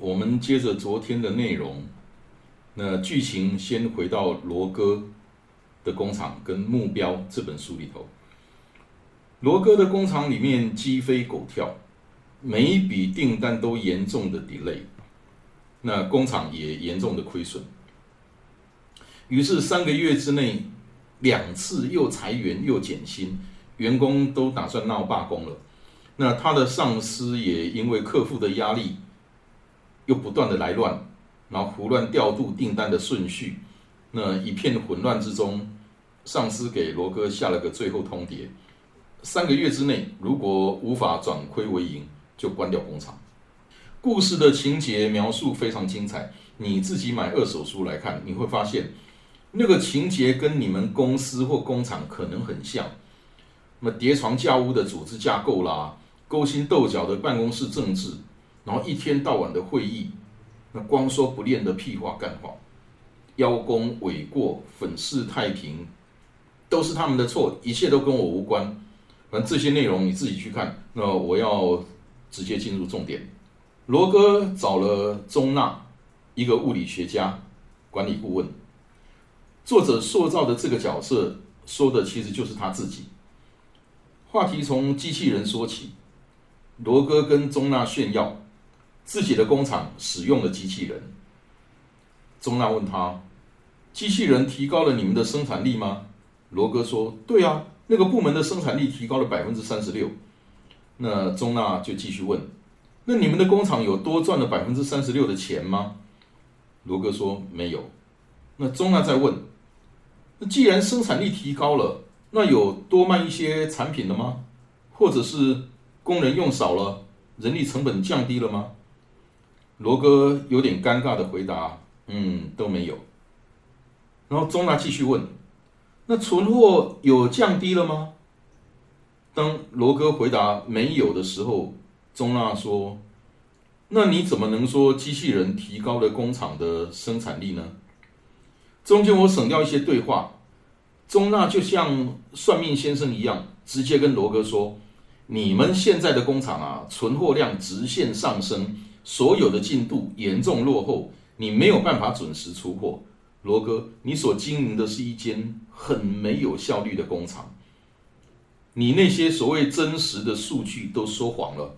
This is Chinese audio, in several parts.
我们接着昨天的内容。那剧情先回到罗哥的工厂跟目标这本书里头。罗哥的工厂里面鸡飞狗跳，每一笔订单都严重的 delay，那工厂也严重的亏损。于是三个月之内，两次又裁员又减薪，员工都打算闹罢工了。那他的上司也因为客户的压力，又不断的来乱。然后胡乱调度订单的顺序，那一片混乱之中，上司给罗哥下了个最后通牒：三个月之内如果无法转亏为盈，就关掉工厂。故事的情节描述非常精彩，你自己买二手书来看，你会发现那个情节跟你们公司或工厂可能很像。那么叠床架屋的组织架构啦，勾心斗角的办公室政治，然后一天到晚的会议。那光说不练的屁话干话，邀功诿过、粉饰太平，都是他们的错，一切都跟我无关。反正这些内容你自己去看。那我要直接进入重点。罗哥找了钟娜，一个物理学家、管理顾问。作者塑造的这个角色，说的其实就是他自己。话题从机器人说起，罗哥跟钟娜炫耀。自己的工厂使用了机器人。钟娜问他：“机器人提高了你们的生产力吗？”罗哥说：“对啊，那个部门的生产力提高了百分之三十六。”那钟娜就继续问：“那你们的工厂有多赚了百分之三十六的钱吗？”罗哥说：“没有。”那钟娜再问：“那既然生产力提高了，那有多卖一些产品了吗？或者是工人用少了，人力成本降低了吗？”罗哥有点尴尬的回答：“嗯，都没有。”然后钟娜继续问：“那存货有降低了吗？”当罗哥回答没有的时候，钟娜说：“那你怎么能说机器人提高了工厂的生产力呢？”中间我省掉一些对话，钟娜就像算命先生一样，直接跟罗哥说：“你们现在的工厂啊，存货量直线上升。”所有的进度严重落后，你没有办法准时出货。罗哥，你所经营的是一间很没有效率的工厂，你那些所谓真实的数据都说谎了，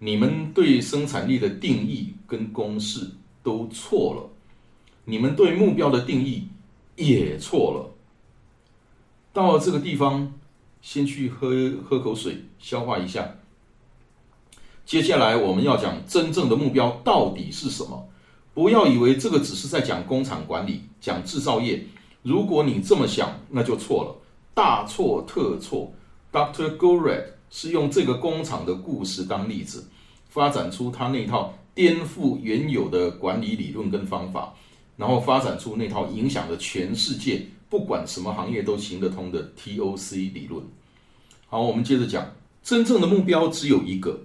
你们对生产力的定义跟公式都错了，你们对目标的定义也错了。到了这个地方，先去喝喝口水，消化一下。接下来我们要讲真正的目标到底是什么？不要以为这个只是在讲工厂管理、讲制造业。如果你这么想，那就错了，大错特错。Dr. Gored 是用这个工厂的故事当例子，发展出他那套颠覆原有的管理理论跟方法，然后发展出那套影响了全世界，不管什么行业都行得通的 TOC 理论。好，我们接着讲，真正的目标只有一个。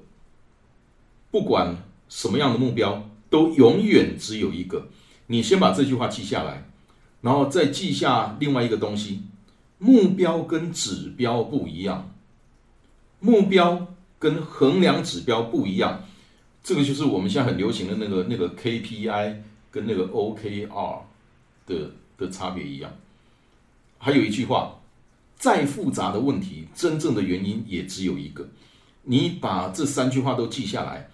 不管什么样的目标，都永远只有一个。你先把这句话记下来，然后再记下另外一个东西：目标跟指标不一样，目标跟衡量指标不一样。这个就是我们现在很流行的那个那个 KPI 跟那个 OKR 的的差别一样。还有一句话：再复杂的问题，真正的原因也只有一个。你把这三句话都记下来。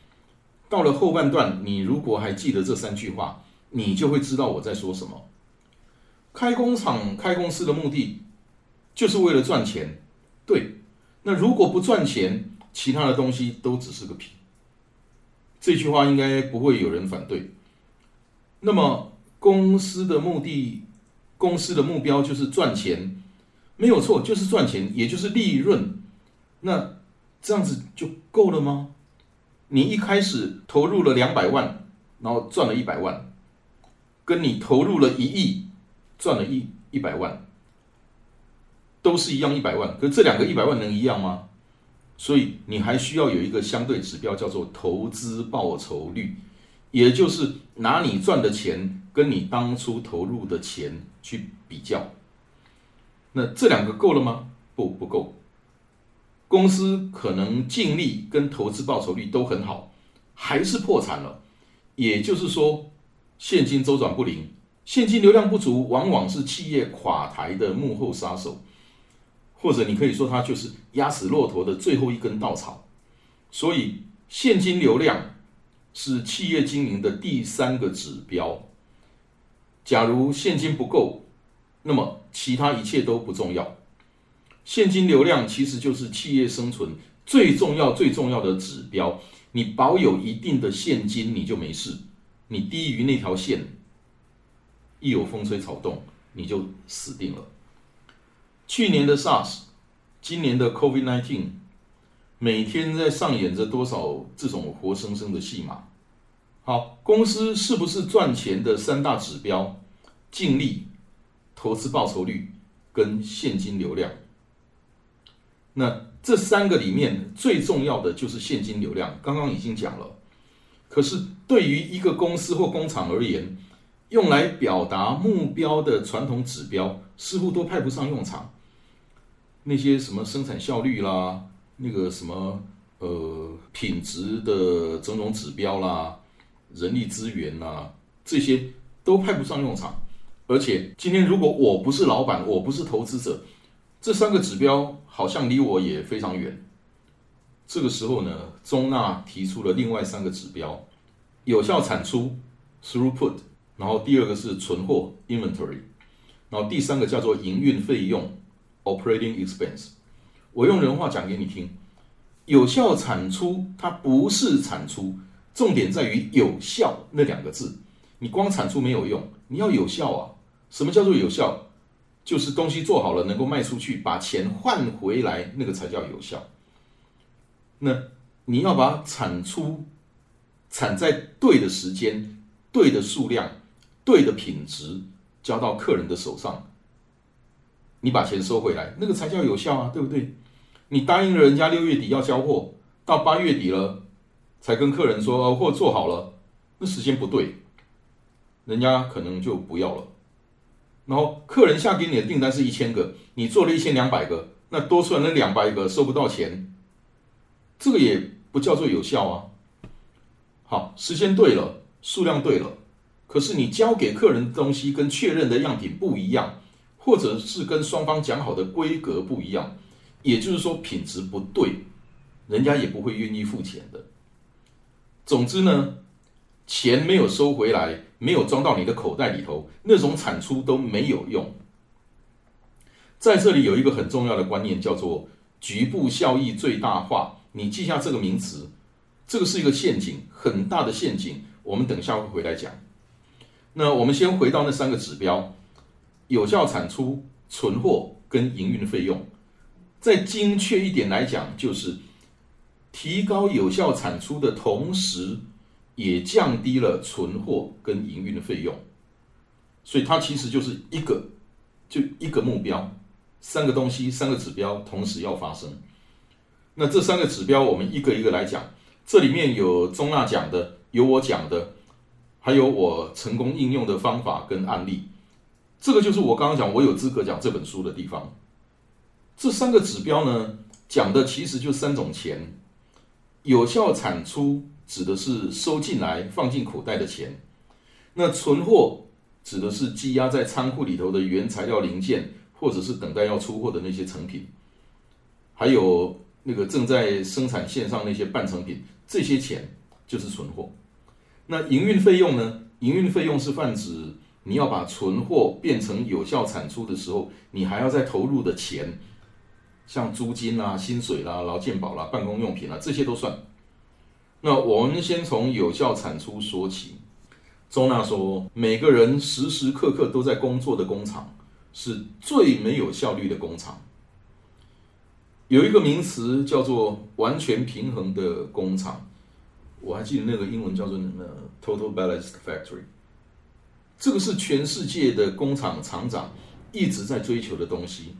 到了后半段，你如果还记得这三句话，你就会知道我在说什么。开工厂、开公司的目的就是为了赚钱，对。那如果不赚钱，其他的东西都只是个屁。这句话应该不会有人反对。那么公司的目的公司的目标就是赚钱，没有错，就是赚钱，也就是利润。那这样子就够了吗？你一开始投入了两百万，然后赚了一百万，跟你投入了一亿，赚了一一百万，都是一样一百万。可这两个一百万能一样吗？所以你还需要有一个相对指标，叫做投资报酬率，也就是拿你赚的钱跟你当初投入的钱去比较。那这两个够了吗？不，不够。公司可能净利跟投资报酬率都很好，还是破产了。也就是说，现金周转不灵，现金流量不足，往往是企业垮台的幕后杀手。或者你可以说，它就是压死骆驼的最后一根稻草。所以，现金流量是企业经营的第三个指标。假如现金不够，那么其他一切都不重要。现金流量其实就是企业生存最重要、最重要的指标。你保有一定的现金，你就没事；你低于那条线，一有风吹草动，你就死定了。去年的 SARS，今年的 COVID-19，每天在上演着多少这种活生生的戏码？好，公司是不是赚钱的三大指标？净利、投资报酬率跟现金流量。那这三个里面最重要的就是现金流量，刚刚已经讲了。可是对于一个公司或工厂而言，用来表达目标的传统指标似乎都派不上用场。那些什么生产效率啦，那个什么呃品质的种种指标啦，人力资源啦，这些都派不上用场。而且今天如果我不是老板，我不是投资者，这三个指标好像离我也非常远。这个时候呢，中纳提出了另外三个指标：有效产出 （throughput），然后第二个是存货 （inventory），然后第三个叫做营运费用。Operating expense，我用人话讲给你听，有效产出它不是产出，重点在于有效那两个字。你光产出没有用，你要有效啊！什么叫做有效？就是东西做好了能够卖出去，把钱换回来，那个才叫有效。那你要把产出产在对的时间、对的数量、对的品质交到客人的手上。你把钱收回来，那个才叫有效啊，对不对？你答应了人家六月底要交货，到八月底了才跟客人说货做好了，那时间不对，人家可能就不要了。然后客人下给你的订单是一千个，你做了一千两百个，那多出来那两百个收不到钱，这个也不叫做有效啊。好，时间对了，数量对了，可是你交给客人的东西跟确认的样品不一样。或者是跟双方讲好的规格不一样，也就是说品质不对，人家也不会愿意付钱的。总之呢，钱没有收回来，没有装到你的口袋里头，那种产出都没有用。在这里有一个很重要的观念，叫做局部效益最大化。你记下这个名词，这个是一个陷阱，很大的陷阱。我们等下会回来讲。那我们先回到那三个指标。有效产出、存货跟营运费用，再精确一点来讲，就是提高有效产出的同时，也降低了存货跟营运的费用。所以它其实就是一个，就一个目标，三个东西、三个指标同时要发生。那这三个指标，我们一个一个来讲。这里面有钟娜讲的，有我讲的，还有我成功应用的方法跟案例。这个就是我刚刚讲我有资格讲这本书的地方。这三个指标呢，讲的其实就三种钱：有效产出指的是收进来放进口袋的钱；那存货指的是积压在仓库里头的原材料零件，或者是等待要出货的那些成品；还有那个正在生产线上那些半成品，这些钱就是存货。那营运费用呢？营运费用是泛指。你要把存货变成有效产出的时候，你还要再投入的钱，像租金啦、薪水啦、劳健保啦、办公用品啦，这些都算。那我们先从有效产出说起。周娜说，每个人时时刻刻都在工作的工厂是最没有效率的工厂。有一个名词叫做完全平衡的工厂，我还记得那个英文叫做什么 “total balanced factory”。这个是全世界的工厂厂长一直在追求的东西。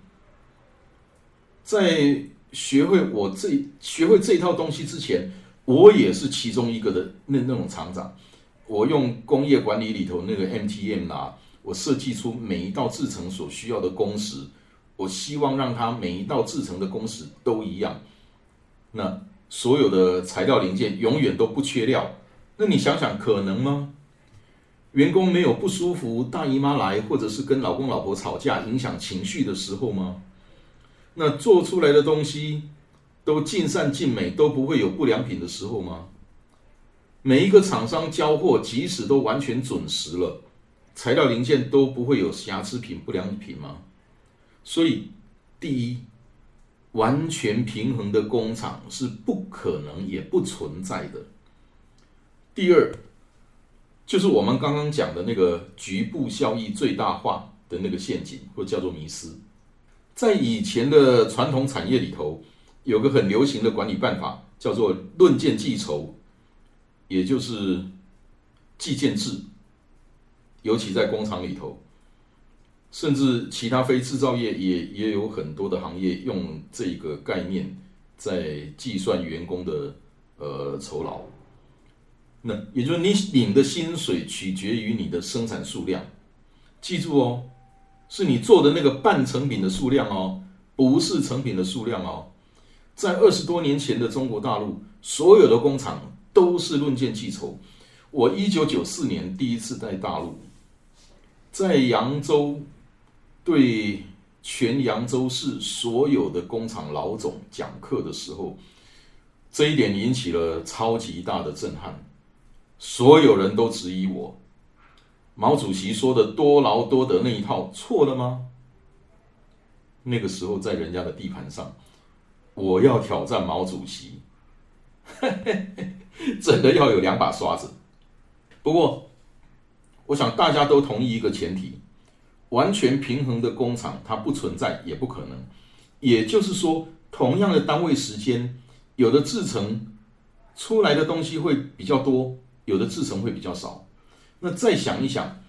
在学会我这学会这套东西之前，我也是其中一个的那那种厂长。我用工业管理里头那个 MTM 啊，我设计出每一道制成所需要的工时。我希望让它每一道制成的工时都一样，那所有的材料零件永远都不缺料。那你想想，可能吗？员工没有不舒服、大姨妈来，或者是跟老公老婆吵架影响情绪的时候吗？那做出来的东西都尽善尽美，都不会有不良品的时候吗？每一个厂商交货，即使都完全准时了，材料零件都不会有瑕疵品、不良品吗？所以，第一，完全平衡的工厂是不可能也不存在的。第二，就是我们刚刚讲的那个局部效益最大化的那个陷阱，或叫做迷失。在以前的传统产业里头，有个很流行的管理办法，叫做论件计酬，也就是计件制，尤其在工厂里头。甚至其他非制造业也也有很多的行业用这个概念在计算员工的呃酬劳。那也就是你领的薪水取决于你的生产数量，记住哦，是你做的那个半成品的数量哦，不是成品的数量哦。在二十多年前的中国大陆，所有的工厂都是论件计酬。我一九九四年第一次在大陆，在扬州。对全扬州市所有的工厂老总讲课的时候，这一点引起了超级大的震撼。所有人都质疑我，毛主席说的“多劳多得”那一套错了吗？那个时候在人家的地盘上，我要挑战毛主席，真的要有两把刷子。不过，我想大家都同意一个前提。完全平衡的工厂，它不存在，也不可能。也就是说，同样的单位时间，有的制成出来的东西会比较多，有的制成会比较少。那再想一想，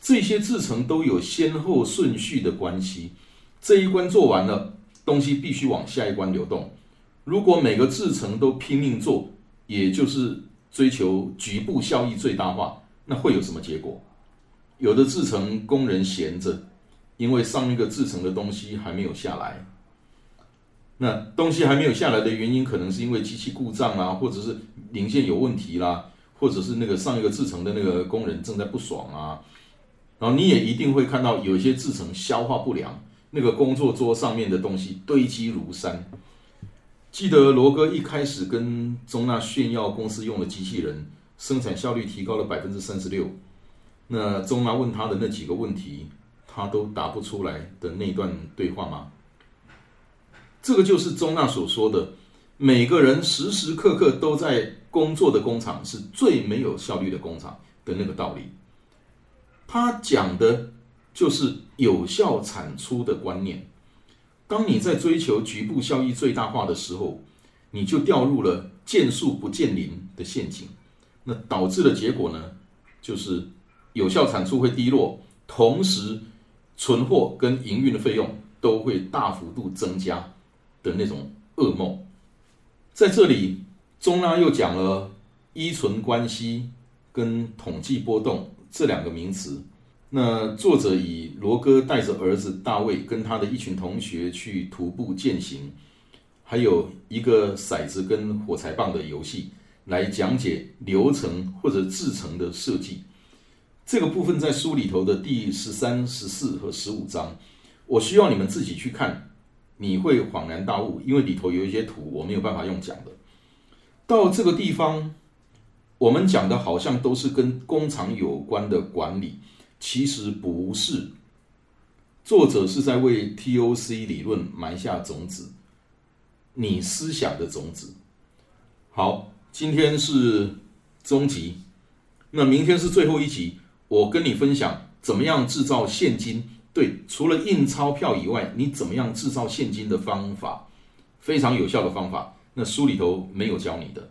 这些制成都有先后顺序的关系。这一关做完了，东西必须往下一关流动。如果每个制程都拼命做，也就是追求局部效益最大化，那会有什么结果？有的制成工人闲着，因为上一个制成的东西还没有下来。那东西还没有下来的原因，可能是因为机器故障啦，或者是零件有问题啦，或者是那个上一个制成的那个工人正在不爽啊。然后你也一定会看到有一些制成消化不良，那个工作桌上面的东西堆积如山。记得罗哥一开始跟中纳炫耀公司用的机器人生产效率提高了百分之三十六。那钟妈问他的那几个问题，他都答不出来的那段对话吗？这个就是钟娜所说的，每个人时时刻刻都在工作的工厂是最没有效率的工厂的那个道理。他讲的就是有效产出的观念。当你在追求局部效益最大化的时候，你就掉入了见树不见林的陷阱。那导致的结果呢，就是。有效产出会低落，同时存货跟营运的费用都会大幅度增加的那种噩梦。在这里，中拉又讲了依存关系跟统计波动这两个名词。那作者以罗哥带着儿子大卫跟他的一群同学去徒步践行，还有一个骰子跟火柴棒的游戏来讲解流程或者制成的设计。这个部分在书里头的第十三、十四和十五章，我需要你们自己去看，你会恍然大悟，因为里头有一些图我没有办法用讲的。到这个地方，我们讲的好像都是跟工厂有关的管理，其实不是。作者是在为 TOC 理论埋下种子，你思想的种子。好，今天是终极。那明天是最后一集，我跟你分享怎么样制造现金。对，除了印钞票以外，你怎么样制造现金的方法，非常有效的方法。那书里头没有教你的。